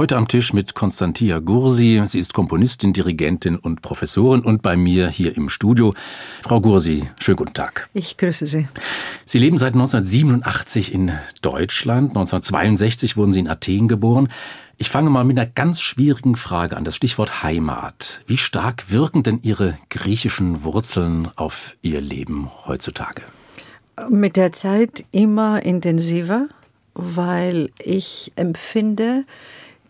Heute am Tisch mit Konstantia Gursi. Sie ist Komponistin, Dirigentin und Professorin und bei mir hier im Studio. Frau Gursi, schönen guten Tag. Ich grüße Sie. Sie leben seit 1987 in Deutschland. 1962 wurden Sie in Athen geboren. Ich fange mal mit einer ganz schwierigen Frage an, das Stichwort Heimat. Wie stark wirken denn Ihre griechischen Wurzeln auf Ihr Leben heutzutage? Mit der Zeit immer intensiver, weil ich empfinde,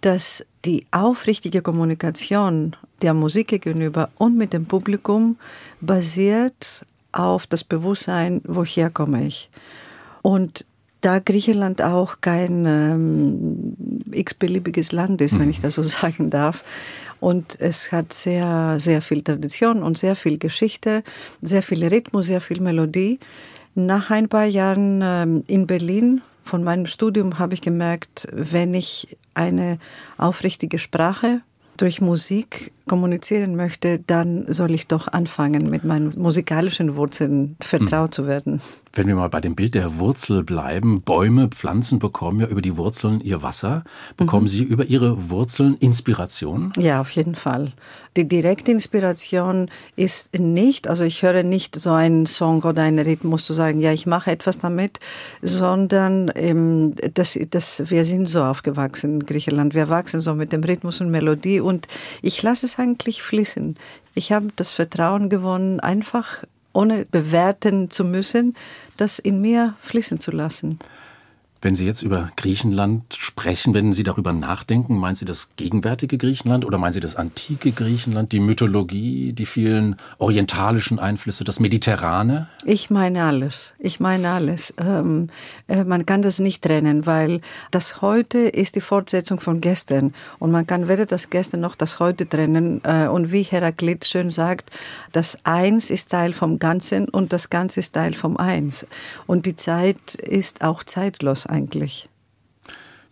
dass die aufrichtige Kommunikation der Musik gegenüber und mit dem Publikum basiert auf das Bewusstsein, woher komme ich. Und da Griechenland auch kein ähm, x-beliebiges Land ist, wenn ich das so sagen darf, und es hat sehr, sehr viel Tradition und sehr viel Geschichte, sehr viel Rhythmus, sehr viel Melodie. Nach ein paar Jahren ähm, in Berlin von meinem Studium habe ich gemerkt, wenn ich eine aufrichtige Sprache durch Musik kommunizieren möchte, dann soll ich doch anfangen, mit meinen musikalischen Wurzeln vertraut hm. zu werden. Wenn wir mal bei dem Bild der Wurzel bleiben, Bäume, Pflanzen bekommen ja über die Wurzeln ihr Wasser. Bekommen mhm. sie über ihre Wurzeln Inspiration? Ja, auf jeden Fall. Die direkte Inspiration ist nicht, also ich höre nicht so einen Song oder einen Rhythmus zu sagen, ja, ich mache etwas damit, sondern ähm, das, das, wir sind so aufgewachsen in Griechenland. Wir wachsen so mit dem Rhythmus und Melodie und ich lasse es eigentlich fließen. Ich habe das Vertrauen gewonnen, einfach ohne bewerten zu müssen, das in mir fließen zu lassen. Wenn Sie jetzt über Griechenland sprechen, wenn Sie darüber nachdenken, meinen Sie das gegenwärtige Griechenland oder meinen Sie das antike Griechenland, die Mythologie, die vielen orientalischen Einflüsse, das Mediterrane? Ich meine alles. Ich meine alles. Ähm, äh, man kann das nicht trennen, weil das Heute ist die Fortsetzung von gestern. Und man kann weder das Gestern noch das Heute trennen. Äh, und wie Heraklit schön sagt, das Eins ist Teil vom Ganzen und das Ganze ist Teil vom Eins. Und die Zeit ist auch zeitlos eigentlich?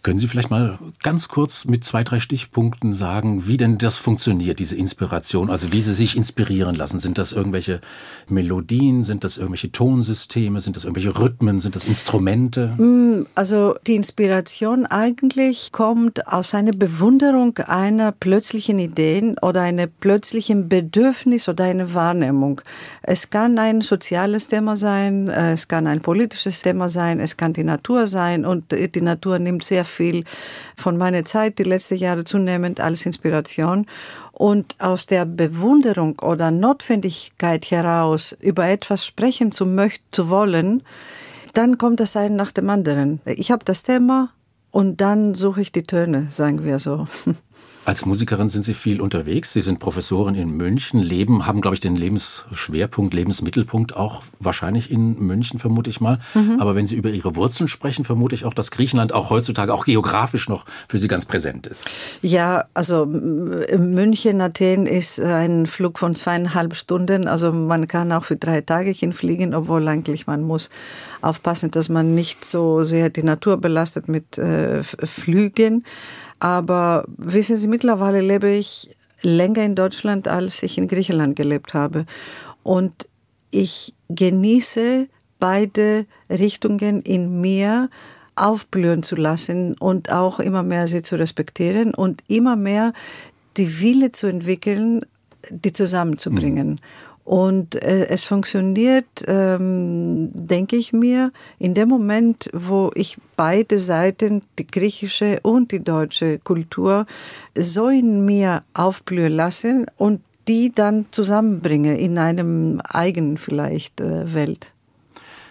Können Sie vielleicht mal ganz kurz mit zwei, drei Stichpunkten sagen, wie denn das funktioniert, diese Inspiration? Also wie Sie sich inspirieren lassen? Sind das irgendwelche Melodien? Sind das irgendwelche Tonsysteme? Sind das irgendwelche Rhythmen? Sind das Instrumente? Mm, also die Inspiration eigentlich kommt aus einer Bewunderung einer plötzlichen Idee oder einer plötzlichen Bedürfnis oder einer Wahrnehmung. Es kann ein soziales Thema sein, es kann ein politisches Thema sein, es kann die Natur sein und die Natur nimmt sehr viel von meiner Zeit, die letzten Jahre zunehmend als Inspiration. Und aus der Bewunderung oder Notwendigkeit heraus über etwas sprechen zu möchten, zu wollen, dann kommt das ein nach dem anderen. Ich habe das Thema und dann suche ich die Töne, sagen wir so. Als Musikerin sind Sie viel unterwegs. Sie sind Professorin in München, leben, haben, glaube ich, den Lebensschwerpunkt, Lebensmittelpunkt auch wahrscheinlich in München, vermute ich mal. Mhm. Aber wenn Sie über Ihre Wurzeln sprechen, vermute ich auch, dass Griechenland auch heutzutage auch geografisch noch für Sie ganz präsent ist. Ja, also München, Athen ist ein Flug von zweieinhalb Stunden. Also man kann auch für drei Tage hinfliegen, obwohl eigentlich man muss aufpassen, dass man nicht so sehr die Natur belastet mit äh, Flügen. Aber wissen Sie, mittlerweile lebe ich länger in Deutschland, als ich in Griechenland gelebt habe. Und ich genieße beide Richtungen in mir aufblühen zu lassen und auch immer mehr sie zu respektieren und immer mehr die Wille zu entwickeln, die zusammenzubringen. Mhm. Und äh, es funktioniert, ähm, denke ich mir, in dem Moment, wo ich beide Seiten, die griechische und die deutsche Kultur, so in mir aufblühen lassen und die dann zusammenbringe in einem eigenen vielleicht äh, Welt.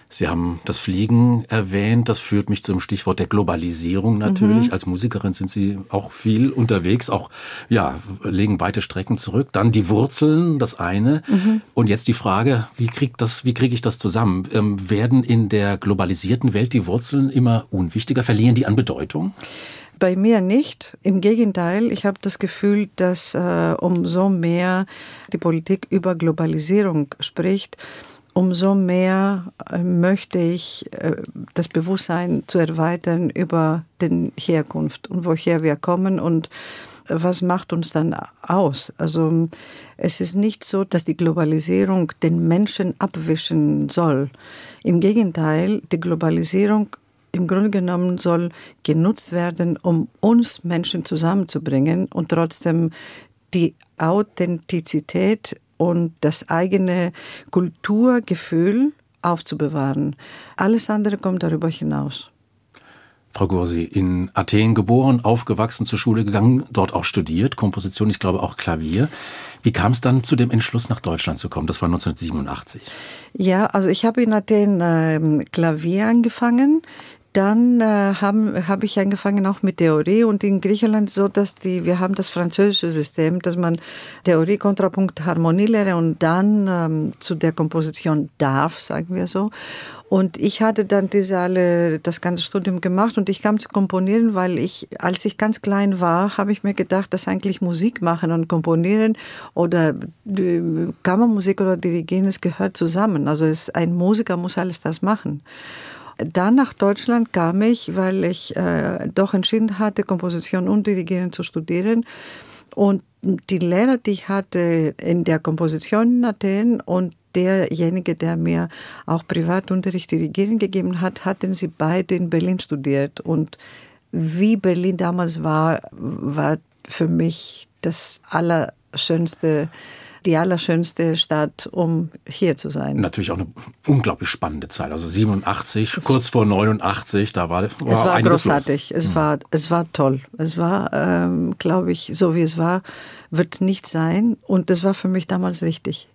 Sie haben das Fliegen erwähnt. Das führt mich zum Stichwort der Globalisierung natürlich. Mhm. Als Musikerin sind Sie auch viel unterwegs, auch ja, legen weite Strecken zurück. Dann die Wurzeln, das eine. Mhm. Und jetzt die Frage, wie kriege ich das zusammen? Ähm, werden in der globalisierten Welt die Wurzeln immer unwichtiger? Verlieren die an Bedeutung? Bei mir nicht. Im Gegenteil, ich habe das Gefühl, dass äh, umso mehr die Politik über Globalisierung spricht, umso mehr äh, möchte ich äh, das Bewusstsein zu erweitern über den Herkunft und woher wir kommen und was macht uns dann aus? Also es ist nicht so, dass die Globalisierung den Menschen abwischen soll. Im Gegenteil, die Globalisierung im Grunde genommen soll genutzt werden, um uns Menschen zusammenzubringen und trotzdem die Authentizität und das eigene Kulturgefühl aufzubewahren. Alles andere kommt darüber hinaus. Frau Gursi, in Athen geboren, aufgewachsen, zur Schule gegangen, dort auch studiert, Komposition, ich glaube auch Klavier. Wie kam es dann zu dem Entschluss, nach Deutschland zu kommen? Das war 1987. Ja, also ich habe in Athen äh, Klavier angefangen dann äh, habe hab ich angefangen auch mit Theorie und in Griechenland so, dass die, wir haben das französische System, dass man Theorie, Kontrapunkt, Harmonielehre und dann ähm, zu der Komposition darf, sagen wir so. Und ich hatte dann diese alle, das ganze Studium gemacht und ich kam zu komponieren, weil ich, als ich ganz klein war, habe ich mir gedacht, dass eigentlich Musik machen und komponieren oder äh, Kammermusik oder Dirigieren, es gehört zusammen. Also es, ein Musiker muss alles das machen. Dann nach Deutschland kam ich, weil ich äh, doch entschieden hatte, Komposition und Dirigieren zu studieren. Und die Lehrer, die ich hatte in der Komposition in Athen und derjenige, der mir auch Privatunterricht Dirigieren gegeben hat, hatten sie beide in Berlin studiert. Und wie Berlin damals war, war für mich das Allerschönste die allerschönste Stadt, um hier zu sein. Natürlich auch eine unglaublich spannende Zeit. Also 87, kurz vor 89, da war, war Es war großartig. Los. Es, mhm. war, es war toll. Es war, ähm, glaube ich, so wie es war, wird nicht sein. Und das war für mich damals richtig.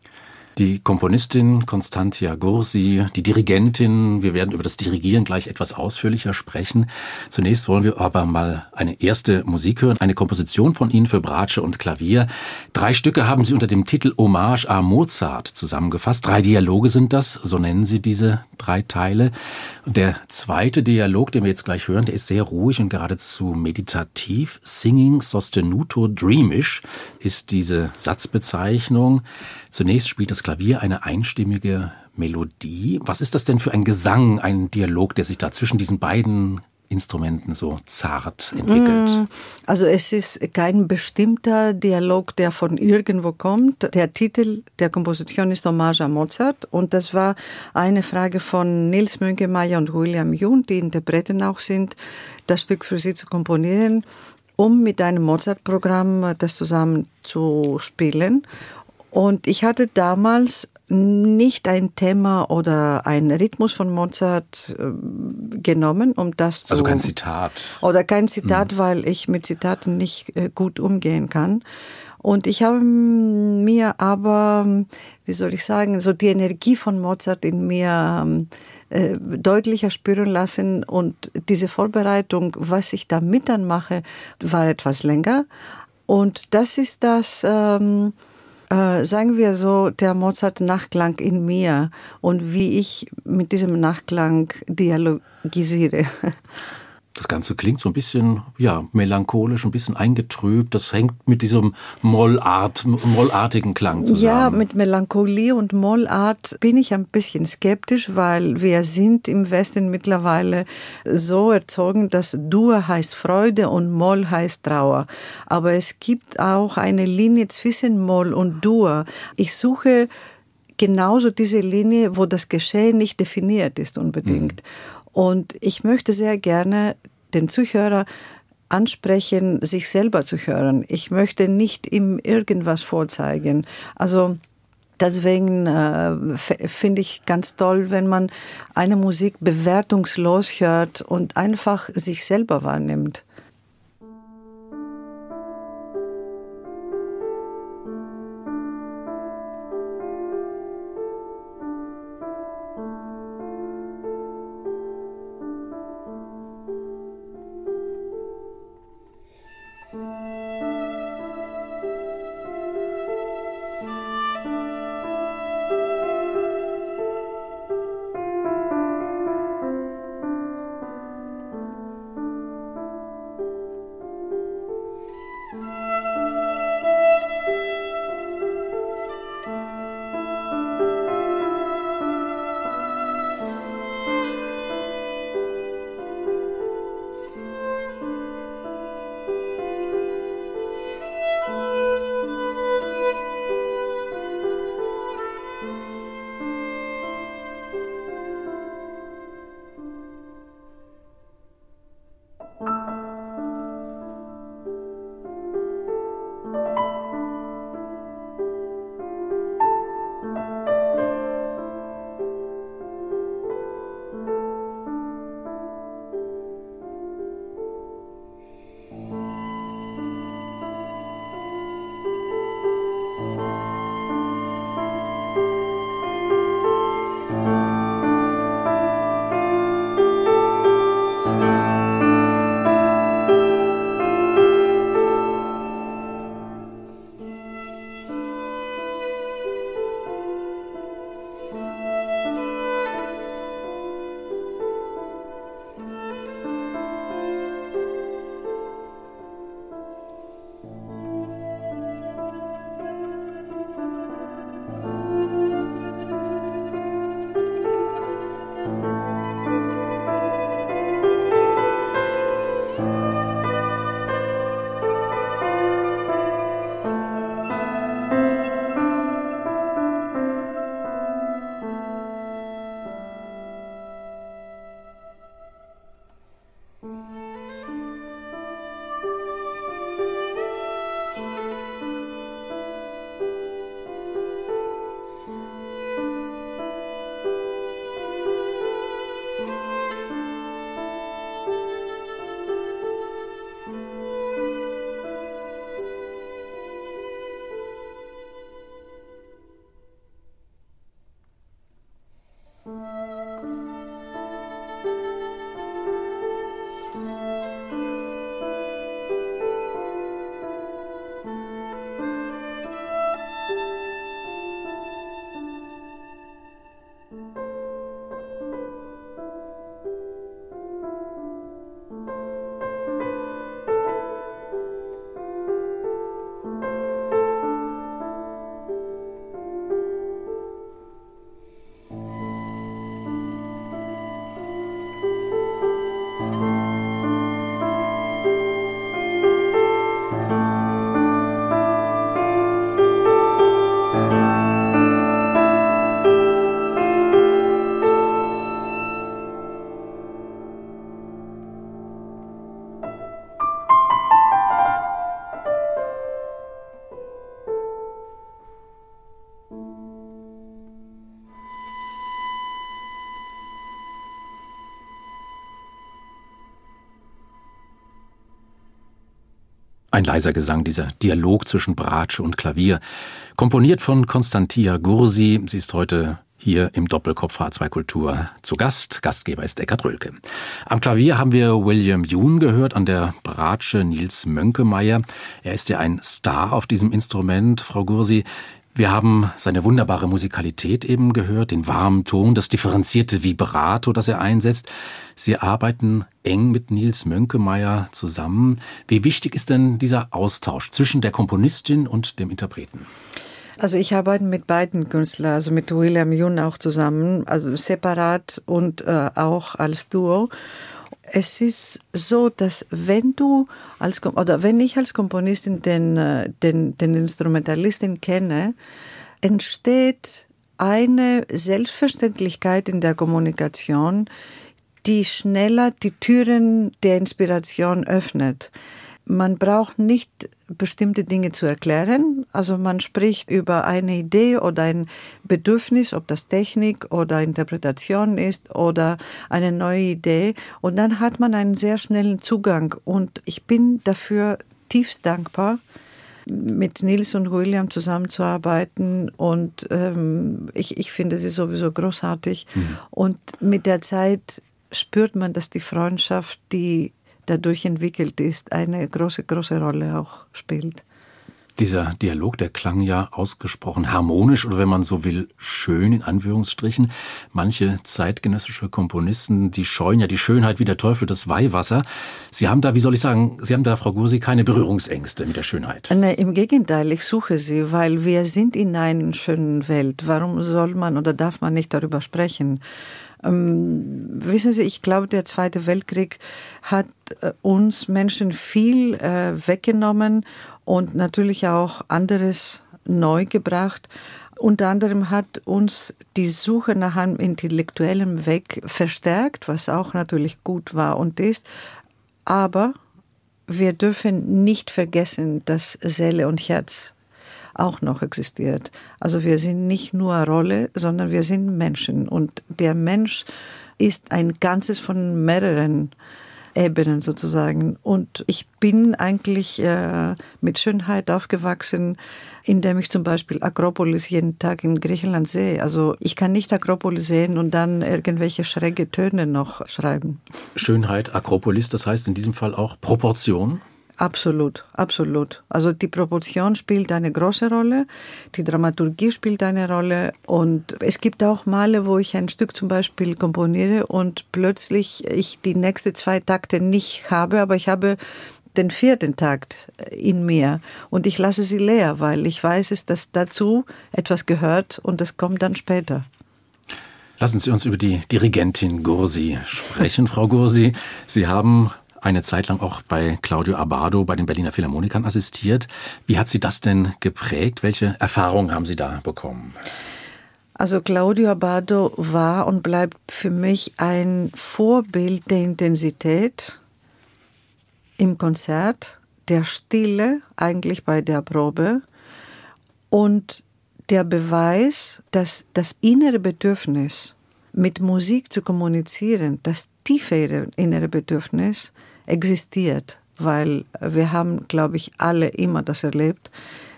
Die Komponistin Constantia Gursi, die Dirigentin, wir werden über das Dirigieren gleich etwas ausführlicher sprechen. Zunächst wollen wir aber mal eine erste Musik hören, eine Komposition von Ihnen für Bratsche und Klavier. Drei Stücke haben Sie unter dem Titel Hommage à Mozart zusammengefasst. Drei Dialoge sind das, so nennen Sie diese drei Teile. Der zweite Dialog, den wir jetzt gleich hören, der ist sehr ruhig und geradezu meditativ. Singing sostenuto dreamish ist diese Satzbezeichnung. Zunächst spielt das Klavier eine einstimmige Melodie. Was ist das denn für ein Gesang, ein Dialog, der sich da zwischen diesen beiden Instrumenten so zart entwickelt? Mm, also es ist kein bestimmter Dialog, der von irgendwo kommt. Der Titel der Komposition ist Hommage à Mozart und das war eine Frage von Nils Münkemeyer und William Jung, die Interpreten auch sind, das Stück für sie zu komponieren, um mit einem Mozart-Programm das zusammen zu spielen. Und ich hatte damals nicht ein Thema oder einen Rhythmus von Mozart äh, genommen, um das zu. Also kein Zitat. Oder kein Zitat, mhm. weil ich mit Zitaten nicht äh, gut umgehen kann. Und ich habe mir aber, wie soll ich sagen, so die Energie von Mozart in mir äh, deutlicher spüren lassen. Und diese Vorbereitung, was ich damit dann mache, war etwas länger. Und das ist das. Ähm, äh, sagen wir so, der Mozart-Nachklang in mir und wie ich mit diesem Nachklang dialogisiere. Das Ganze klingt so ein bisschen, ja, melancholisch, ein bisschen eingetrübt. Das hängt mit diesem Mollart, mollartigen Klang zusammen. Ja, mit Melancholie und Mollart bin ich ein bisschen skeptisch, weil wir sind im Westen mittlerweile so erzogen, dass Dur heißt Freude und Moll heißt Trauer. Aber es gibt auch eine Linie zwischen Moll und Dur. Ich suche genauso diese Linie, wo das Geschehen nicht definiert ist unbedingt. Mhm. Und ich möchte sehr gerne den Zuhörer ansprechen, sich selber zu hören. Ich möchte nicht ihm irgendwas vorzeigen. Also deswegen äh, finde ich ganz toll, wenn man eine Musik bewertungslos hört und einfach sich selber wahrnimmt. Ein leiser Gesang, dieser Dialog zwischen Bratsche und Klavier. Komponiert von Konstantia Gursi. Sie ist heute hier im Doppelkopf H2 Kultur zu Gast. Gastgeber ist Eckhard Rölke. Am Klavier haben wir William Yoon gehört, an der Bratsche Nils Mönkemeyer. Er ist ja ein Star auf diesem Instrument, Frau Gursi. Wir haben seine wunderbare Musikalität eben gehört, den warmen Ton, das differenzierte Vibrato, das er einsetzt. Sie arbeiten eng mit Nils Mönkemeyer zusammen. Wie wichtig ist denn dieser Austausch zwischen der Komponistin und dem Interpreten? Also ich arbeite mit beiden Künstlern, also mit William Yoon auch zusammen, also separat und äh, auch als Duo es ist so, dass wenn du als oder wenn ich als Komponistin den, äh, den, den Instrumentalisten kenne, entsteht eine Selbstverständlichkeit in der Kommunikation, die schneller die Türen der Inspiration öffnet. Man braucht nicht bestimmte Dinge zu erklären. Also man spricht über eine Idee oder ein Bedürfnis, ob das Technik oder Interpretation ist oder eine neue Idee. Und dann hat man einen sehr schnellen Zugang. Und ich bin dafür tiefst dankbar, mit Nils und William zusammenzuarbeiten. Und ähm, ich, ich finde sie sowieso großartig. Mhm. Und mit der Zeit spürt man, dass die Freundschaft, die dadurch entwickelt ist, eine große, große Rolle auch spielt. Dieser Dialog, der klang ja ausgesprochen harmonisch oder wenn man so will, schön in Anführungsstrichen. Manche zeitgenössische Komponisten, die scheuen ja die Schönheit wie der Teufel das Weihwasser. Sie haben da, wie soll ich sagen, Sie haben da, Frau Gursi, keine Berührungsängste mit der Schönheit. Nein, im Gegenteil, ich suche sie, weil wir sind in einer schönen Welt. Warum soll man oder darf man nicht darüber sprechen? Ähm, wissen Sie, ich glaube, der Zweite Weltkrieg hat äh, uns Menschen viel äh, weggenommen und natürlich auch anderes neu gebracht. Unter anderem hat uns die Suche nach einem intellektuellen Weg verstärkt, was auch natürlich gut war und ist. Aber wir dürfen nicht vergessen, dass Seele und Herz auch noch existiert. Also wir sind nicht nur Rolle, sondern wir sind Menschen. Und der Mensch ist ein Ganzes von mehreren Ebenen sozusagen. Und ich bin eigentlich äh, mit Schönheit aufgewachsen, indem ich zum Beispiel Akropolis jeden Tag in Griechenland sehe. Also ich kann nicht Akropolis sehen und dann irgendwelche schräge Töne noch schreiben. Schönheit, Akropolis, das heißt in diesem Fall auch Proportion? Absolut, absolut. Also die Proportion spielt eine große Rolle, die Dramaturgie spielt eine Rolle und es gibt auch Male, wo ich ein Stück zum Beispiel komponiere und plötzlich ich die nächsten zwei Takte nicht habe, aber ich habe den vierten Takt in mir und ich lasse sie leer, weil ich weiß es, dass dazu etwas gehört und das kommt dann später. Lassen Sie uns über die Dirigentin Gursi sprechen, Frau Gursi. Sie haben eine Zeit lang auch bei Claudio Abado bei den Berliner Philharmonikern assistiert. Wie hat Sie das denn geprägt? Welche Erfahrungen haben Sie da bekommen? Also Claudio Abado war und bleibt für mich ein Vorbild der Intensität im Konzert, der Stille eigentlich bei der Probe und der Beweis, dass das innere Bedürfnis mit Musik zu kommunizieren, das tiefere innere Bedürfnis, existiert, weil wir haben, glaube ich, alle immer das erlebt,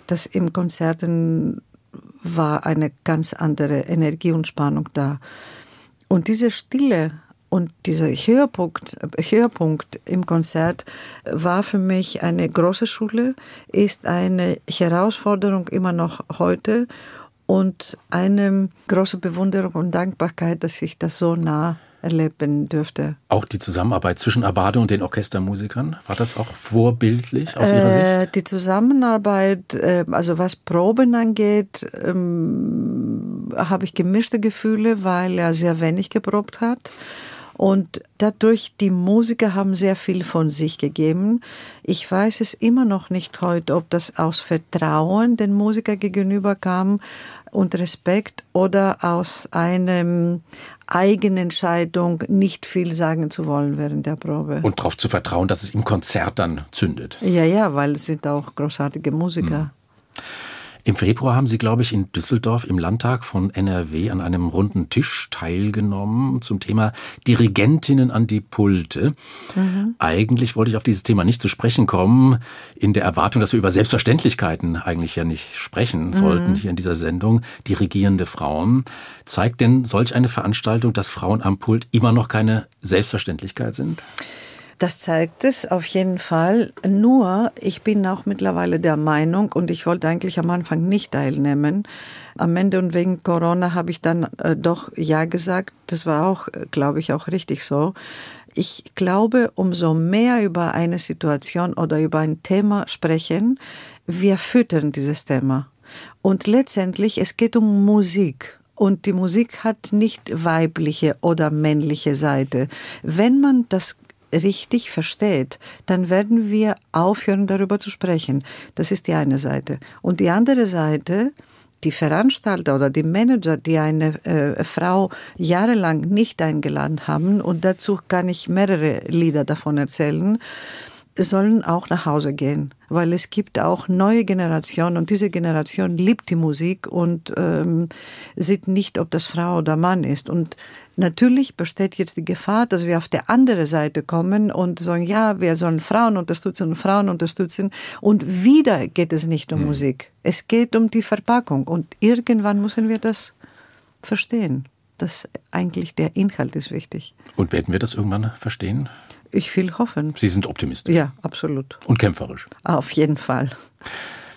dass im Konzerten war eine ganz andere Energie und Spannung da. Und diese Stille und dieser Höhepunkt, Höhepunkt im Konzert war für mich eine große Schule, ist eine Herausforderung immer noch heute und eine große Bewunderung und Dankbarkeit, dass ich das so nah erleben dürfte. Auch die Zusammenarbeit zwischen Abade und den Orchestermusikern, war das auch vorbildlich aus Ihrer äh, Sicht? Die Zusammenarbeit, äh, also was Proben angeht, ähm, habe ich gemischte Gefühle, weil er sehr wenig geprobt hat. Und dadurch, die Musiker haben sehr viel von sich gegeben. Ich weiß es immer noch nicht heute, ob das aus Vertrauen den Musiker gegenüber kam und Respekt oder aus einem Eigenentscheidung, nicht viel sagen zu wollen während der Probe. Und darauf zu vertrauen, dass es im Konzert dann zündet. Ja, ja, weil es sind auch großartige Musiker. Hm. Im Februar haben Sie, glaube ich, in Düsseldorf im Landtag von NRW an einem runden Tisch teilgenommen zum Thema Dirigentinnen an die Pulte. Mhm. Eigentlich wollte ich auf dieses Thema nicht zu sprechen kommen, in der Erwartung, dass wir über Selbstverständlichkeiten eigentlich ja nicht sprechen sollten mhm. hier in dieser Sendung. Dirigierende Frauen. Zeigt denn solch eine Veranstaltung, dass Frauen am Pult immer noch keine Selbstverständlichkeit sind? Das zeigt es auf jeden Fall. Nur, ich bin auch mittlerweile der Meinung, und ich wollte eigentlich am Anfang nicht teilnehmen. Am Ende und wegen Corona habe ich dann äh, doch Ja gesagt. Das war auch, glaube ich, auch richtig so. Ich glaube, umso mehr über eine Situation oder über ein Thema sprechen, wir füttern dieses Thema. Und letztendlich, es geht um Musik. Und die Musik hat nicht weibliche oder männliche Seite. Wenn man das richtig versteht, dann werden wir aufhören, darüber zu sprechen. Das ist die eine Seite. Und die andere Seite, die Veranstalter oder die Manager, die eine äh, Frau jahrelang nicht eingeladen haben, und dazu kann ich mehrere Lieder davon erzählen, sollen auch nach Hause gehen, weil es gibt auch neue Generationen und diese Generation liebt die Musik und ähm, sieht nicht, ob das Frau oder Mann ist. Und natürlich besteht jetzt die Gefahr, dass wir auf der andere Seite kommen und sagen, ja, wir sollen Frauen unterstützen und Frauen unterstützen. Und wieder geht es nicht um mhm. Musik. Es geht um die Verpackung. Und irgendwann müssen wir das verstehen. dass eigentlich der Inhalt ist wichtig. Und werden wir das irgendwann verstehen? Ich will hoffen. Sie sind optimistisch. Ja, absolut. Und kämpferisch. Auf jeden Fall.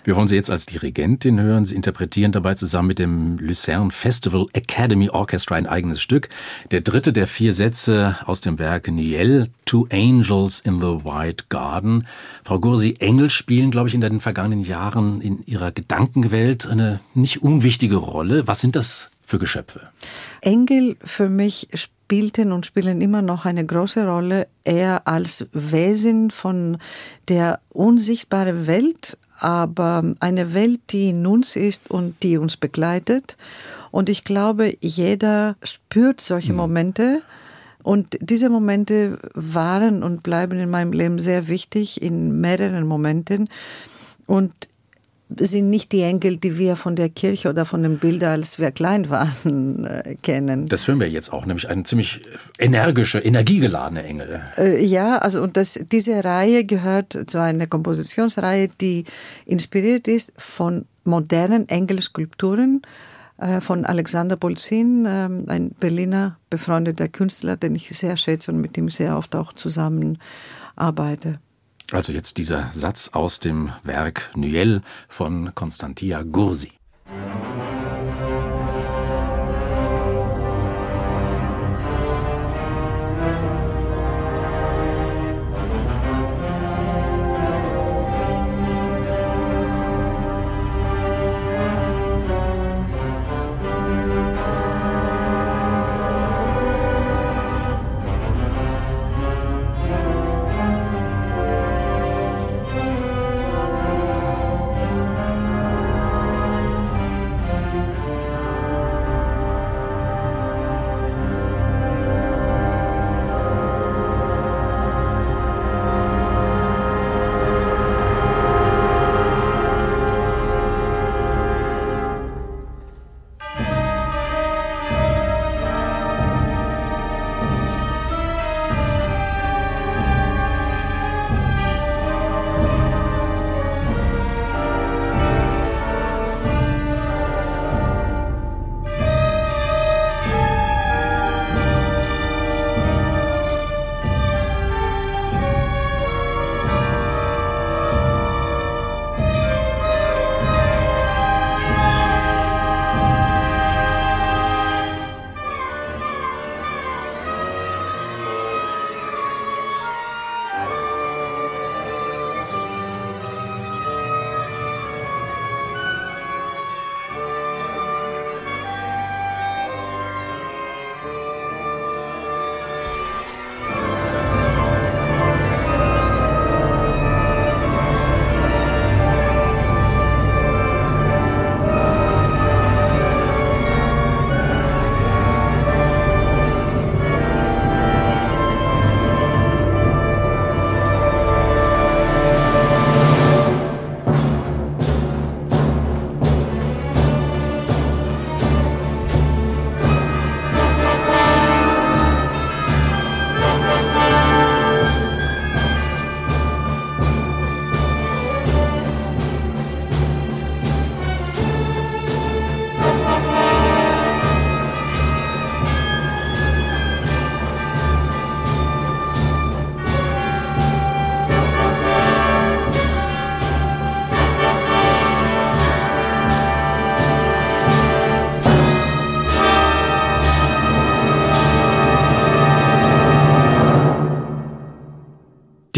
Wir wollen Sie jetzt als Dirigentin hören. Sie interpretieren dabei zusammen mit dem Lucerne Festival Academy Orchestra ein eigenes Stück. Der dritte der vier Sätze aus dem Werk Niel, Two Angels in the White Garden. Frau Gursi, Engel spielen, glaube ich, in den vergangenen Jahren in ihrer Gedankenwelt eine nicht unwichtige Rolle. Was sind das für Geschöpfe? Engel für mich spielten und spielen immer noch eine große Rolle, eher als Wesen von der unsichtbaren Welt, aber eine Welt, die in uns ist und die uns begleitet. Und ich glaube, jeder spürt solche mhm. Momente. Und diese Momente waren und bleiben in meinem Leben sehr wichtig in mehreren Momenten. Und sind nicht die Engel, die wir von der Kirche oder von den Bildern, als wir klein waren, äh, kennen. Das hören wir jetzt auch, nämlich ein ziemlich energische, energiegeladene Engel. Äh, ja, also und das, diese Reihe gehört zu einer Kompositionsreihe, die inspiriert ist von modernen Engelskulpturen äh, von Alexander Bolzin, ähm, ein Berliner befreundeter Künstler, den ich sehr schätze und mit dem sehr oft auch zusammenarbeite. Also jetzt dieser Satz aus dem Werk Nuel von Konstantia Gursi.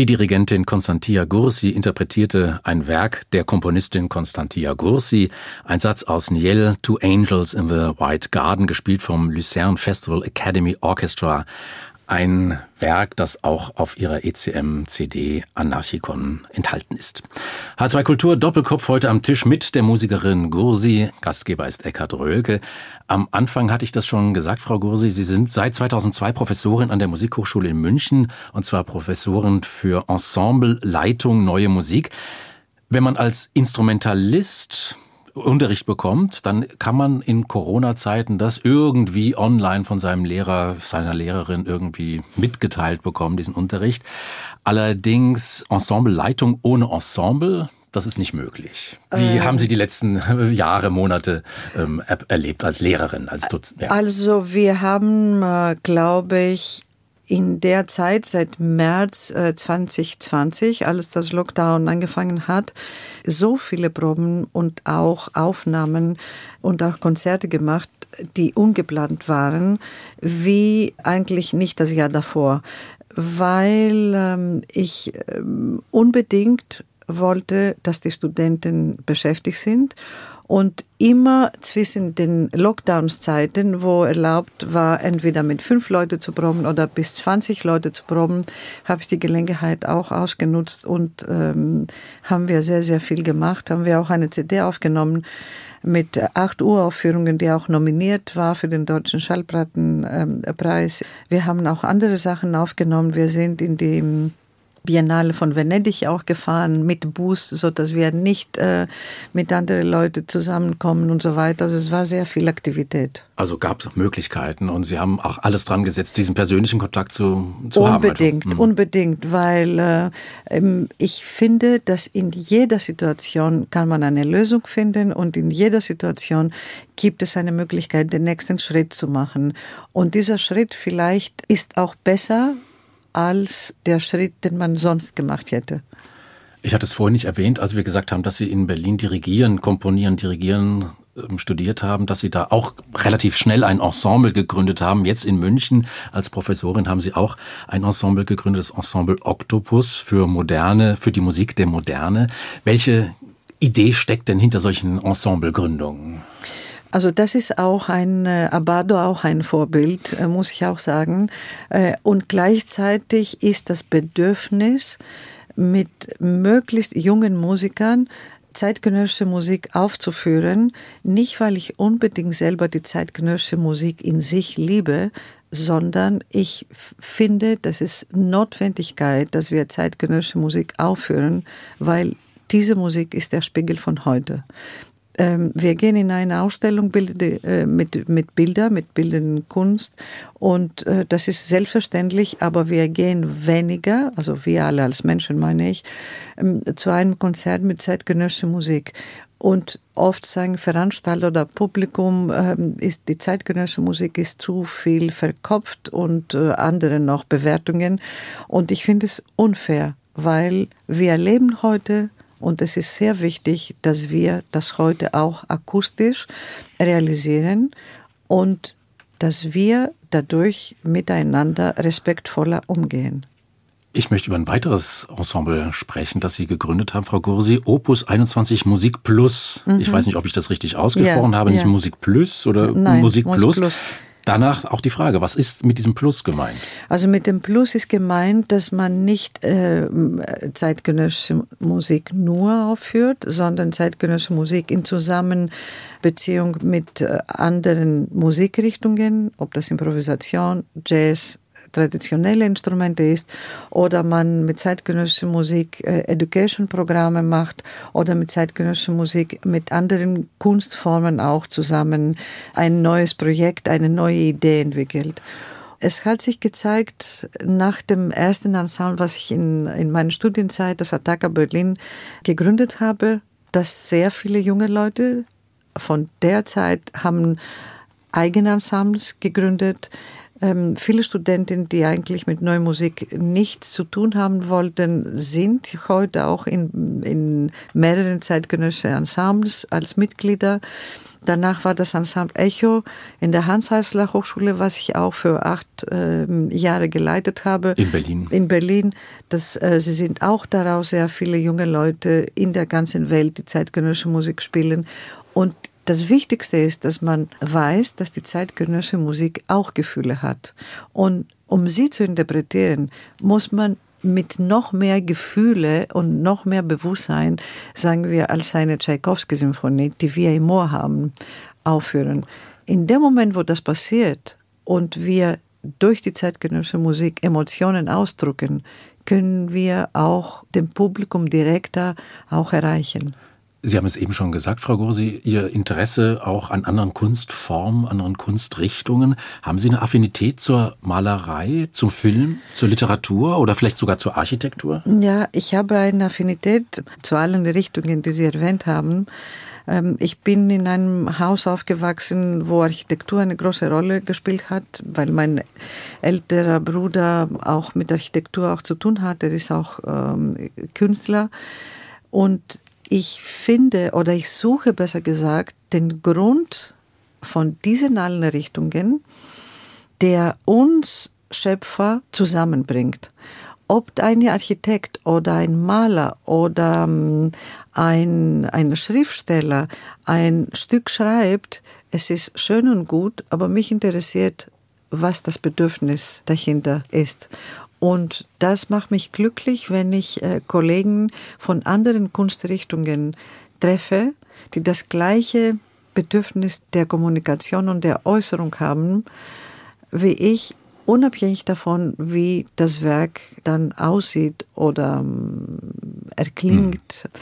Die Dirigentin Konstantia Gursi interpretierte ein Werk der Komponistin Konstantia Gursi, ein Satz aus Niel, Two Angels in the White Garden, gespielt vom Lucerne Festival Academy Orchestra ein Werk, das auch auf ihrer ECM-CD Anarchikon enthalten ist. H2 Kultur Doppelkopf heute am Tisch mit der Musikerin Gursi. Gastgeber ist Eckhard Röhlke. Am Anfang hatte ich das schon gesagt, Frau Gursi. Sie sind seit 2002 Professorin an der Musikhochschule in München und zwar Professorin für Ensemble, Leitung, neue Musik. Wenn man als Instrumentalist Unterricht bekommt, dann kann man in Corona-Zeiten das irgendwie online von seinem Lehrer, seiner Lehrerin irgendwie mitgeteilt bekommen, diesen Unterricht. Allerdings Ensembleleitung ohne Ensemble, das ist nicht möglich. Wie ähm, haben Sie die letzten Jahre, Monate ähm, erlebt als Lehrerin, als Dutzend? Ja. Also wir haben, äh, glaube ich, in der Zeit seit März äh, 2020, als das Lockdown angefangen hat, so viele Proben und auch Aufnahmen und auch Konzerte gemacht, die ungeplant waren, wie eigentlich nicht das Jahr davor, weil ähm, ich ähm, unbedingt wollte, dass die Studenten beschäftigt sind und immer zwischen den Lockdowns-Zeiten, wo erlaubt war, entweder mit fünf Leute zu proben oder bis 20 Leute zu proben, habe ich die Gelegenheit auch ausgenutzt und ähm, haben wir sehr, sehr viel gemacht. Haben wir auch eine CD aufgenommen mit acht Uraufführungen, die auch nominiert war für den Deutschen Schallplattenpreis. Wir haben auch andere Sachen aufgenommen. Wir sind in dem Biennale von Venedig auch gefahren mit Bus, so dass wir nicht äh, mit anderen Leuten zusammenkommen und so weiter. Also es war sehr viel Aktivität. Also gab es Möglichkeiten und Sie haben auch alles dran gesetzt, diesen persönlichen Kontakt zu, zu unbedingt, haben. Unbedingt, mhm. unbedingt, weil äh, ähm, ich finde, dass in jeder Situation kann man eine Lösung finden und in jeder Situation gibt es eine Möglichkeit, den nächsten Schritt zu machen. Und dieser Schritt vielleicht ist auch besser als der Schritt, den man sonst gemacht hätte. Ich hatte es vorhin nicht erwähnt, als wir gesagt haben, dass Sie in Berlin dirigieren, komponieren, dirigieren ähm, studiert haben, dass Sie da auch relativ schnell ein Ensemble gegründet haben. Jetzt in München als Professorin haben Sie auch ein Ensemble gegründet, das Ensemble Octopus für Moderne, für die Musik der Moderne. Welche Idee steckt denn hinter solchen Ensemblegründungen? Also das ist auch ein äh, Abado, auch ein Vorbild, äh, muss ich auch sagen. Äh, und gleichzeitig ist das Bedürfnis, mit möglichst jungen Musikern zeitgenössische Musik aufzuführen, nicht weil ich unbedingt selber die zeitgenössische Musik in sich liebe, sondern ich finde, das ist Notwendigkeit, dass wir zeitgenössische Musik aufführen, weil diese Musik ist der Spiegel von heute. Ähm, wir gehen in eine Ausstellung äh, mit, mit Bildern, mit bildenden Kunst und äh, das ist selbstverständlich, aber wir gehen weniger, also wir alle als Menschen meine ich, ähm, zu einem Konzert mit zeitgenössischer Musik. Und oft sagen Veranstalter oder Publikum, ähm, ist die zeitgenössische Musik ist zu viel verkopft und äh, andere noch Bewertungen. Und ich finde es unfair, weil wir leben heute und es ist sehr wichtig, dass wir das heute auch akustisch realisieren und dass wir dadurch miteinander respektvoller umgehen. Ich möchte über ein weiteres Ensemble sprechen, das Sie gegründet haben, Frau Gursi. Opus 21 Musik Plus. Mhm. Ich weiß nicht, ob ich das richtig ausgesprochen ja, habe. Nicht ja. Musik Plus oder Nein, Musik Plus. Musik Plus. Danach auch die Frage, was ist mit diesem Plus gemeint? Also mit dem Plus ist gemeint, dass man nicht äh, zeitgenössische Musik nur aufführt, sondern zeitgenössische Musik in Zusammenbeziehung mit äh, anderen Musikrichtungen, ob das Improvisation, Jazz, traditionelle Instrumente ist oder man mit zeitgenössischer Musik äh, Education-Programme macht oder mit zeitgenössischer Musik mit anderen Kunstformen auch zusammen ein neues Projekt, eine neue Idee entwickelt. Es hat sich gezeigt, nach dem ersten Ensemble, was ich in, in meiner Studienzeit, das Attacker Berlin, gegründet habe, dass sehr viele junge Leute von der Zeit haben eigene Ensembles gegründet, Ähm, viele Studenten, die eigentlich mit neuer Musik nichts zu tun haben wollten, sind heute auch in, in mehreren zeitgenössischen Ensembles als Mitglieder. Danach war das Ensemble Echo in der Hans-Heißler Hochschule, was ich auch für acht äh, Jahre geleitet habe. In Berlin. In Berlin. Das, äh, sie sind auch daraus sehr viele junge Leute in der ganzen Welt, die zeitgenössische Musik spielen. Und das Wichtigste ist, dass man weiß, dass die zeitgenössische Musik auch Gefühle hat. Und um sie zu interpretieren, muss man mit noch mehr Gefühle und noch mehr Bewusstsein, sagen wir, als eine Tchaikovsky-Symphonie, die wir im Moor haben, aufführen. In dem Moment, wo das passiert und wir durch die zeitgenössische Musik Emotionen ausdrücken, können wir auch dem Publikum direkter auch erreichen. Sie haben es eben schon gesagt, Frau Gursi, Ihr Interesse auch an anderen Kunstformen, anderen Kunstrichtungen. Haben Sie eine Affinität zur Malerei, zum Film, zur Literatur oder vielleicht sogar zur Architektur? Ja, ich habe eine Affinität zu allen Richtungen, die Sie erwähnt haben. Ähm, ich bin in einem Haus aufgewachsen, wo Architektur eine große Rolle gespielt hat, weil mein älterer Bruder auch mit Architektur auch zu tun hat. Er ist auch ähm, Künstler. Und ich finde oder ich suche besser gesagt den Grund von diesen allen Richtungen, der uns Schöpfer zusammenbringt. Ob ein Architekt oder ein Maler oder ähm, ein, ein Schriftsteller ein Stück schreibt, es ist schön und gut, aber mich interessiert, was das Bedürfnis dahinter ist. Und das macht mich glücklich, wenn ich äh, Kollegen von anderen Kunstrichtungen treffe, die das gleiche Bedürfnis der Kommunikation und der Äußerung haben, wie ich, unabhängig davon, wie das Werk dann aussieht oder ähm, erklingt. Mhm.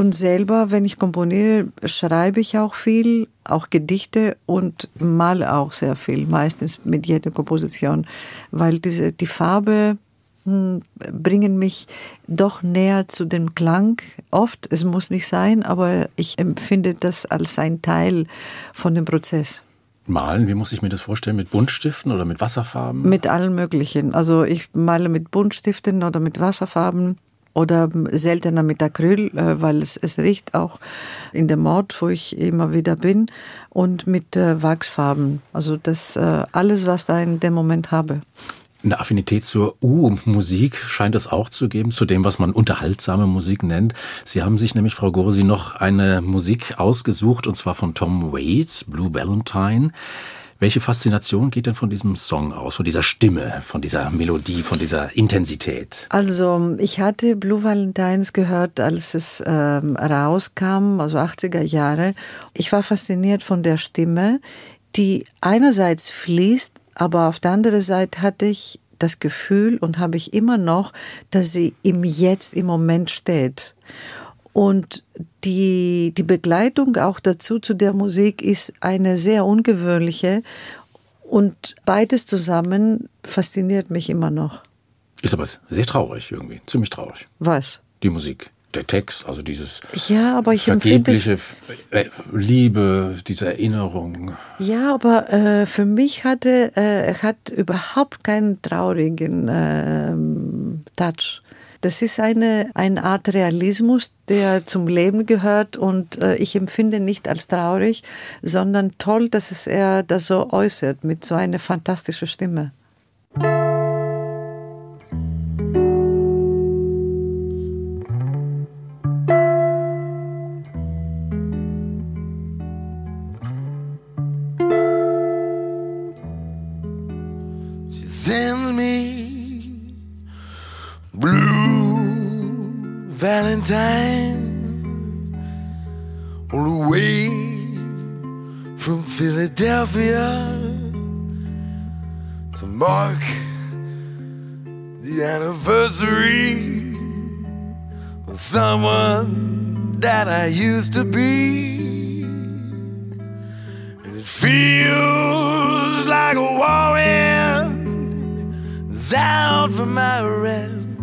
Und selber, wenn ich komponiere, schreibe ich auch viel, auch Gedichte und male auch sehr viel, meistens mit jeder Komposition, weil diese, die Farbe hm, bringen mich doch näher zu dem Klang. Oft, es muss nicht sein, aber ich empfinde das als ein Teil von dem Prozess. Malen, wie muss ich mir das vorstellen? Mit Buntstiften oder mit Wasserfarben? Mit allen möglichen. Also ich male mit Buntstiften oder mit Wasserfarben oder seltener mit Acryl, äh, weil es, es riecht auch in dem Ort, wo ich immer wieder bin, und mit äh, Wachsfarben. Also das äh, alles, was da in dem Moment habe. Eine Affinität zur U-Musik scheint es auch zu geben, zu dem, was man unterhaltsame Musik nennt. Sie haben sich nämlich, Frau Gorsi, noch eine Musik ausgesucht, und zwar von Tom Waits, Blue Valentine. Welche Faszination geht denn von diesem Song aus, von dieser Stimme, von dieser Melodie, von dieser Intensität? Also ich hatte Blue Valentines gehört, als es ähm, rauskam, also 80er Jahre. Ich war fasziniert von der Stimme, die einerseits fließt, aber auf der anderen Seite hatte ich das Gefühl und habe ich immer noch, dass sie im Jetzt, im Moment steht. Und die, die Begleitung auch dazu zu der Musik ist eine sehr ungewöhnliche und beides zusammen fasziniert mich immer noch. Ist aber sehr traurig irgendwie, ziemlich traurig. Was? Die Musik. Der Text, also dieses ja, aber ich vergebliche äh, Liebe, diese Erinnerung. Ja, aber äh, für mich hatte äh, hat überhaupt keinen traurigen äh, Touch. Das ist eine, eine Art Realismus, der zum Leben gehört und äh, ich empfinde nicht als traurig, sondern toll, dass es er das so äußert mit so einer fantastischen Stimme. I used to be. It feels like a warning out for my arrest.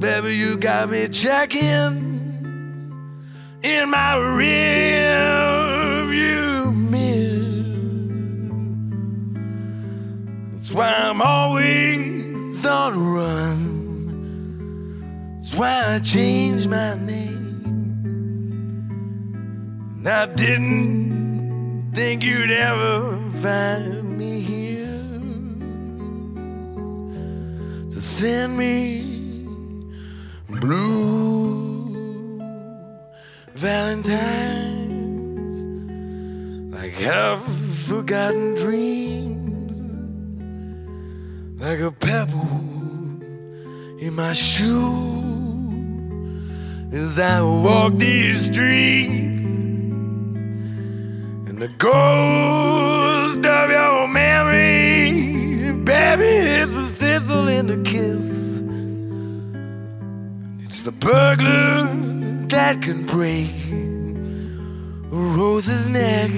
Baby, you got me checking in my rearview mirror. That's why I'm always on run. That's why I changed my name. I didn't think you'd ever find me here to send me blue Valentines like half forgotten dreams, like a pebble in my shoe as I walk these streets. And the ghost of your memory, baby, is a thistle in the kiss. It's the burglar that can break a rose's neck.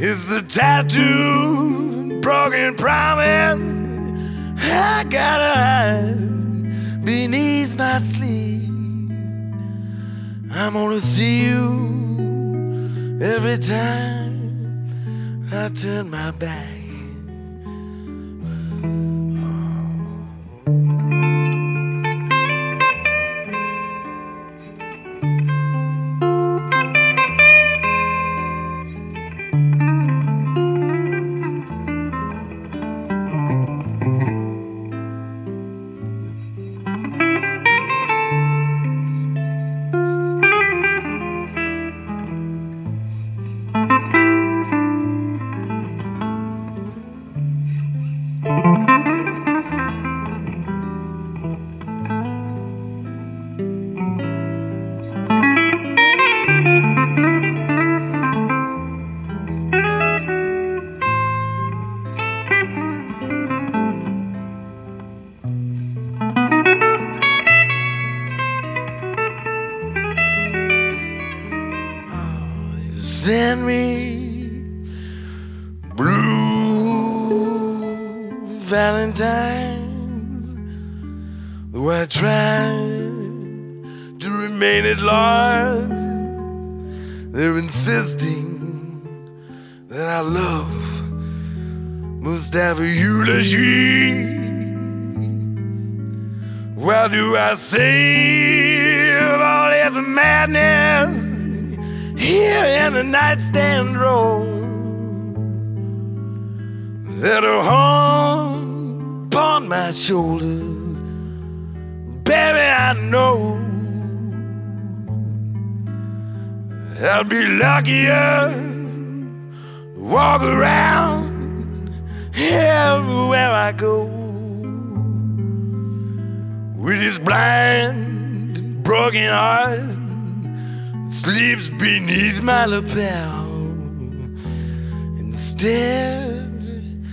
It's the tattoo, broken promise. I gotta hide beneath my sleeve. I'm gonna see you every time I turn my back. I'll be luckier to walk around everywhere I go with this blind, broken heart sleeps beneath my lapel. Instead,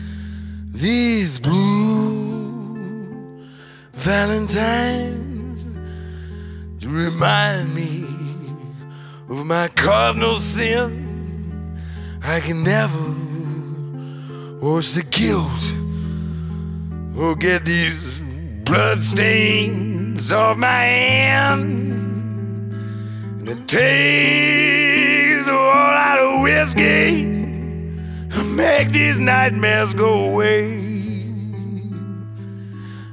these blue valentines remind me of my cardinal sin. I can never wash the guilt or get these bloodstains off my hands. And it takes a whole lot of whiskey to make these nightmares go away.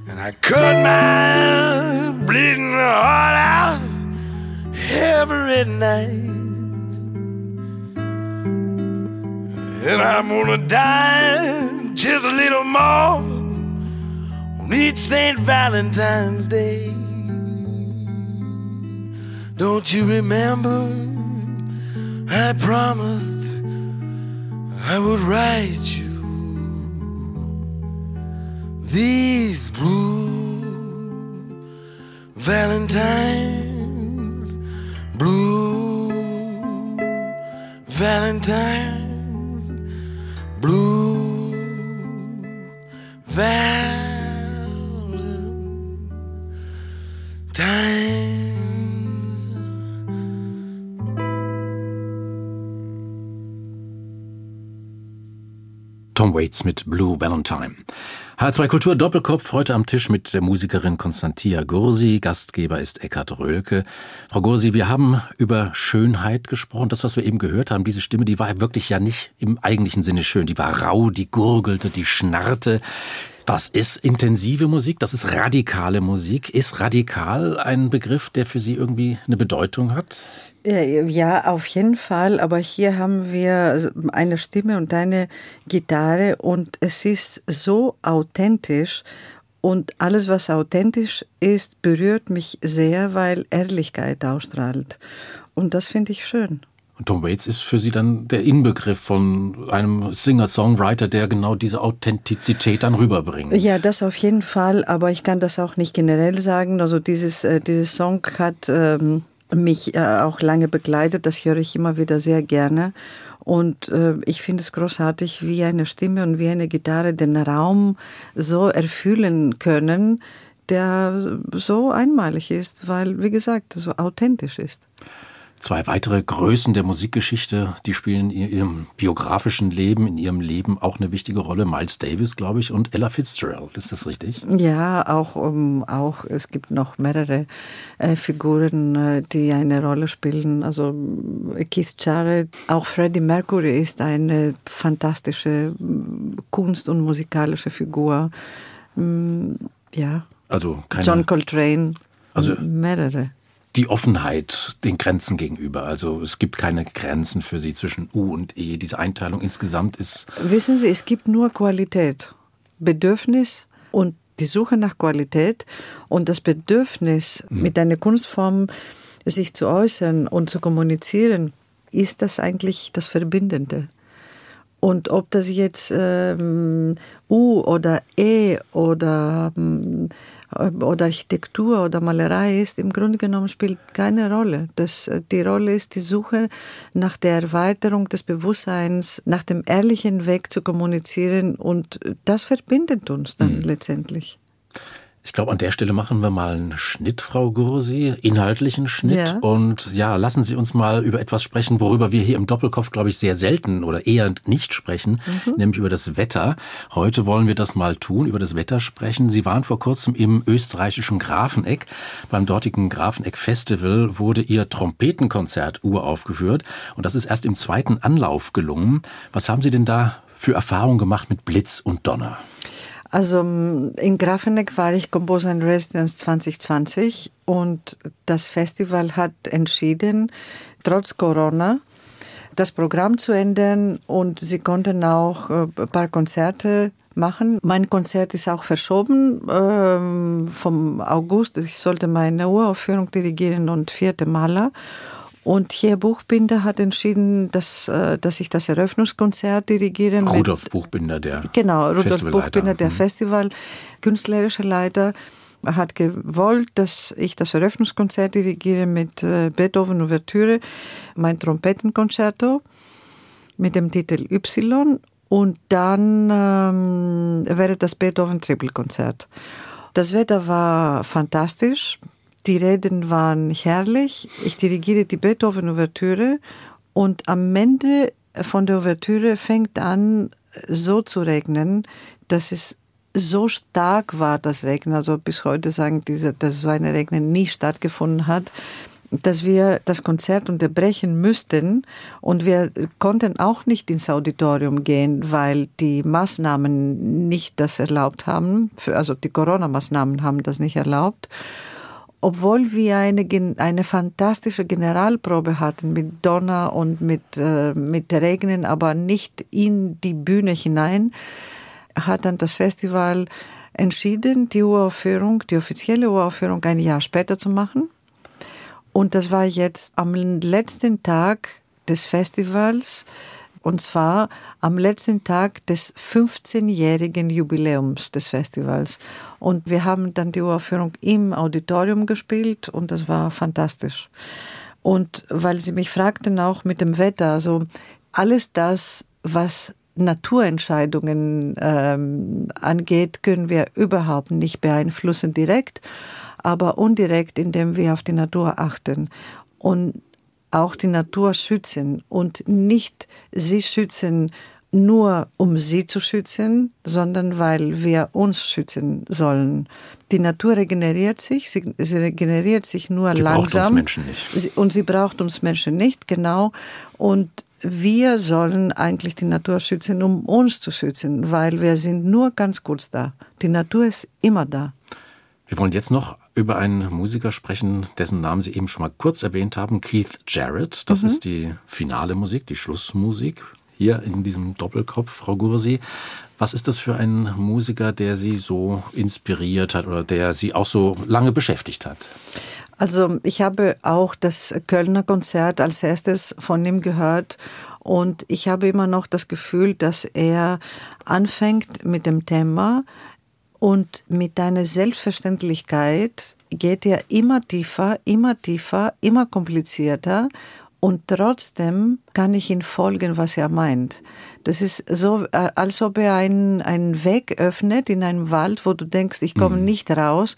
And I cut my bleeding heart out every night. And I'm gonna die just a little more on each St. Valentine's Day. Don't you remember? I promised I would write you these blue Valentines, blue Valentines, blue Valentines. Tom Waits mit Blue Valentine. H2 Kultur Doppelkopf heute am Tisch mit der Musikerin Konstantia Gursi. Gastgeber ist Eckhard Röhlke. Frau Gursi, wir haben über Schönheit gesprochen. Das, was wir eben gehört haben, diese Stimme, die war wirklich ja nicht im eigentlichen Sinne schön. Die war rau, die gurgelte, die schnarrte. Das ist intensive Musik, das ist radikale Musik. Ist radikal ein Begriff, der für Sie irgendwie eine Bedeutung hat? Ja, auf jeden Fall. Aber hier haben wir eine Stimme und eine Gitarre und es ist so authentisch. Und alles, was authentisch ist, berührt mich sehr, weil Ehrlichkeit ausstrahlt. Und das finde ich schön. Und Tom Waits ist für Sie dann der Inbegriff von einem Singer-Songwriter, der genau diese Authentizität dann rüberbringt. Ja, das auf jeden Fall, aber ich kann das auch nicht generell sagen. Also dieses, äh, dieses Song hat ähm, mich äh, auch lange begleitet, das höre ich immer wieder sehr gerne. Und äh, ich finde es großartig, wie eine Stimme und wie eine Gitarre den Raum so erfüllen können, der so einmalig ist, weil, wie gesagt, so authentisch ist. Zwei weitere Größen der Musikgeschichte, die spielen in ihrem biografischen Leben, in ihrem Leben auch eine wichtige Rolle. Miles Davis, glaube ich, und Ella Fitzgerald. Ist das richtig? Ja, auch, um, auch es gibt noch mehrere äh, Figuren, äh, die eine Rolle spielen. Also Keith Jarrett, auch Freddie Mercury ist eine fantastische Kunst- und musikalische Figur. Mm, ja. Also keine, John Coltrane. Also mehrere die Offenheit den Grenzen gegenüber. Also es gibt keine Grenzen für sie zwischen U und E. Diese Einteilung insgesamt ist. Wissen Sie, es gibt nur Qualität, Bedürfnis und die Suche nach Qualität und das Bedürfnis, hm. mit einer Kunstform sich zu äußern und zu kommunizieren, ist das eigentlich das Verbindende. Und ob das jetzt ähm, U oder E oder ähm, oder Architektur oder Malerei ist, im Grunde genommen spielt keine Rolle. Das, die Rolle ist die Suche nach der Erweiterung des Bewusstseins, nach dem ehrlichen Weg zu kommunizieren und das verbindet uns dann mhm. letztendlich. Ich glaube, an der Stelle machen wir mal einen Schnitt, Frau Gursi, inhaltlichen Schnitt. Ja. Und ja, lassen Sie uns mal über etwas sprechen, worüber wir hier im Doppelkopf, glaube ich, sehr selten oder eher nicht sprechen, mhm. nämlich über das Wetter. Heute wollen wir das mal tun, über das Wetter sprechen. Sie waren vor kurzem im österreichischen Grafeneck. Beim dortigen Grafeneck Festival wurde Ihr Trompetenkonzert uraufgeführt. Und das ist erst im zweiten Anlauf gelungen. Was haben Sie denn da für Erfahrungen gemacht mit Blitz und Donner? Also in Grafeneck war ich Composer in Residence 2020 und das Festival hat entschieden, trotz Corona, das Programm zu ändern und sie konnten auch äh, ein paar Konzerte machen. Mein Konzert ist auch verschoben ähm, vom August. Ich sollte meine Uraufführung dirigieren und vierte Maler. Und hier Buchbinder hat entschieden, dass, äh, dass ich das Eröffnungskonzert dirigiere. Rudolf mit, Buchbinder, der Genau, Rudolf Buchbinder, der mhm. Festival, künstlerische Leiter, hat gewollt, dass ich das Eröffnungskonzert dirigiere mit äh, Beethoven Ouvertüre, mein Trompetenkonzerto mit dem Titel Y und dann ähm, wäre das Beethoven Trippelkonzert. Das Wetter war fantastisch. Die Reden waren herrlich. Ich dirigiere die Beethoven-Ouvertüre und am Ende von der Ouvertüre fängt an, so zu regnen, dass es so stark war, das Regnen. Also bis heute sagen diese, dass so eine Regnen nie stattgefunden hat dass wir das Konzert unterbrechen müssten und wir konnten auch nicht ins Auditorium gehen, weil die Maßnahmen nicht das erlaubt haben. Also die Corona-Maßnahmen haben das nicht erlaubt obwohl wir eine, eine fantastische Generalprobe hatten mit Donner und mit, äh, mit Regnen, aber nicht in die Bühne hinein, hat dann das Festival entschieden, die Uraufführung, die offizielle Uraufführung ein Jahr später zu machen. Und das war jetzt am letzten Tag des Festivals und zwar am letzten Tag des 15-jährigen Jubiläums des Festivals. Und wir haben dann die Uraufführung im Auditorium gespielt und das war fantastisch. Und weil Sie mich fragten auch mit dem Wetter, also alles das, was Naturentscheidungen ähm, angeht, können wir überhaupt nicht beeinflussen direkt, aber indirekt, indem wir auf die Natur achten. Und auch die Natur schützen und nicht sie schützen nur um sie zu schützen, sondern weil wir uns schützen sollen. Die Natur regeneriert sich, sie, sie regeneriert sich nur sie langsam. Braucht uns Menschen nicht. Und sie braucht uns Menschen nicht, genau. Und wir sollen eigentlich die Natur schützen, um uns zu schützen, weil wir sind nur ganz kurz da. Die Natur ist immer da. Wir wollen jetzt noch über einen Musiker sprechen, dessen Namen Sie eben schon mal kurz erwähnt haben, Keith Jarrett. Das mhm. ist die finale Musik, die Schlussmusik hier in diesem Doppelkopf, Frau Gursi. Was ist das für ein Musiker, der Sie so inspiriert hat oder der Sie auch so lange beschäftigt hat? Also ich habe auch das Kölner Konzert als erstes von ihm gehört und ich habe immer noch das Gefühl, dass er anfängt mit dem Thema und mit deiner Selbstverständlichkeit geht er immer tiefer, immer tiefer, immer komplizierter und trotzdem kann ich ihn folgen, was er meint. Das ist so, äh, als ob er einen, einen Weg öffnet in einem Wald, wo du denkst, ich komme mhm. nicht raus.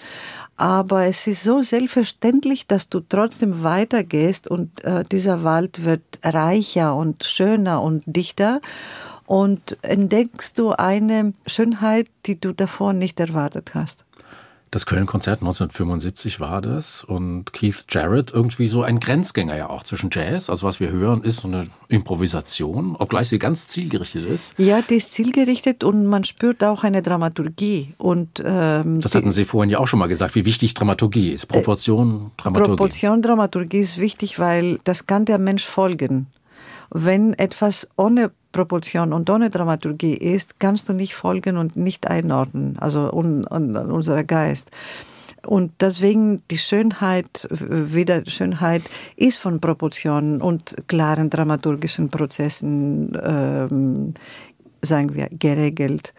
Aber es ist so selbstverständlich, dass du trotzdem weitergehst und äh, dieser Wald wird reicher und schöner und dichter. Und entdeckst du eine Schönheit, die du davor nicht erwartet hast. Das Köln-Konzert 1975 war das und Keith Jarrett irgendwie so ein Grenzgänger ja auch zwischen Jazz, also was wir hören, ist so eine Improvisation, obgleich sie ganz zielgerichtet ist. Ja, die ist zielgerichtet und man spürt auch eine Dramaturgie. Und, ähm, das hatten Sie vorhin ja auch schon mal gesagt, wie wichtig Dramaturgie ist. Proportion, Dramaturgie. Proportion, Dramaturgie ist wichtig, weil das kann der Mensch folgen. Wenn etwas ohne Proportion und ohne Dramaturgie ist, kannst du nicht folgen und nicht einordnen, also un, un, unser Geist. Und deswegen die Schönheit, wieder Schönheit ist von Proportionen und klaren dramaturgischen Prozessen, ähm, sagen wir, geregelt.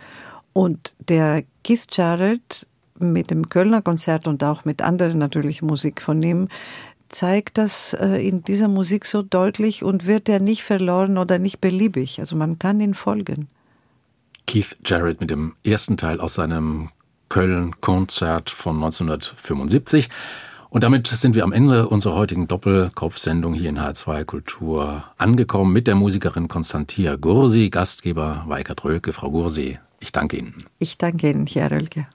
Und der Keith Jarrett mit dem Kölner Konzert und auch mit anderen natürlich Musik von ihm zeigt das äh, in dieser Musik so deutlich und wird er nicht verloren oder nicht beliebig. Also man kann ihn folgen. Keith Jarrett mit dem ersten Teil aus seinem Köln-Konzert von 1975. Und damit sind wir am Ende unserer heutigen Doppelkopfsendung hier in H2 Kultur angekommen mit der Musikerin Konstantia Gursi, Gastgeber Weikert Rölke. Frau Gursi, ich danke Ihnen. Ich danke Ihnen, Herr Rölke.